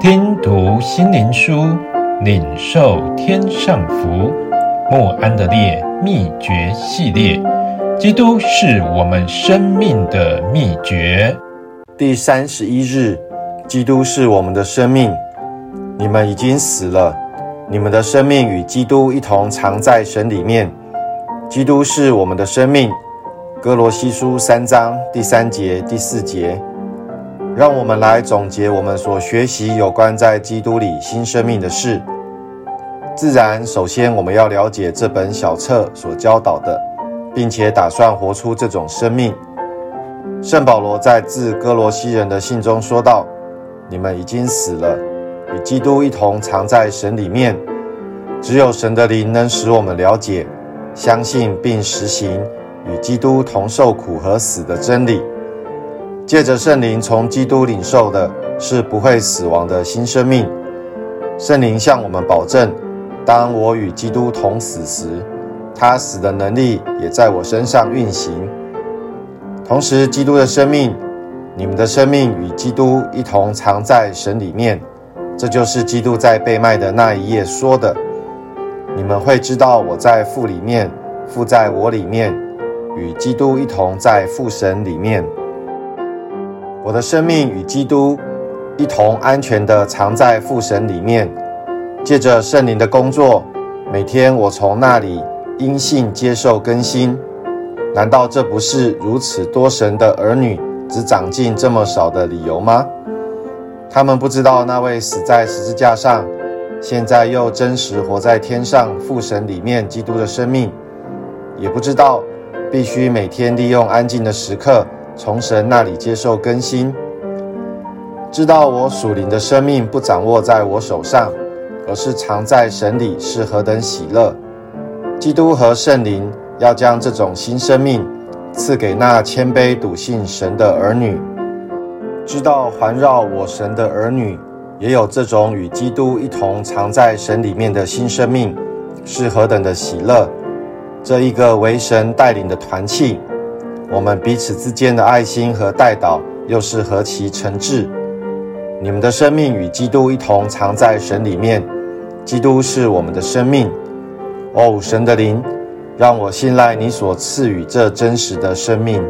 听读心灵书，领受天上福。莫安的烈秘诀系列：基督是我们生命的秘诀。第三十一日，基督是我们的生命。你们已经死了，你们的生命与基督一同藏在神里面。基督是我们的生命。哥罗西书三章第三节、第四节。让我们来总结我们所学习有关在基督里新生命的事。自然，首先我们要了解这本小册所教导的，并且打算活出这种生命。圣保罗在致歌罗西人的信中说道：“你们已经死了，与基督一同藏在神里面。只有神的灵能使我们了解、相信并实行与基督同受苦和死的真理。”借着圣灵从基督领受的是不会死亡的新生命。圣灵向我们保证：当我与基督同死时，他死的能力也在我身上运行。同时，基督的生命，你们的生命与基督一同藏在神里面。这就是基督在被卖的那一夜说的：“你们会知道我在父里面，父在我里面，与基督一同在父神里面。”我的生命与基督一同安全地藏在父神里面，借着圣灵的工作，每天我从那里因信接受更新。难道这不是如此多神的儿女只长进这么少的理由吗？他们不知道那位死在十字架上，现在又真实活在天上父神里面基督的生命，也不知道必须每天利用安静的时刻。从神那里接受更新，知道我属灵的生命不掌握在我手上，而是藏在神里，是何等喜乐！基督和圣灵要将这种新生命赐给那谦卑笃信神的儿女。知道环绕我神的儿女也有这种与基督一同藏在神里面的新生命，是何等的喜乐！这一个为神带领的团契。我们彼此之间的爱心和代祷又是何其诚挚！你们的生命与基督一同藏在神里面，基督是我们的生命。哦，神的灵，让我信赖你所赐予这真实的生命。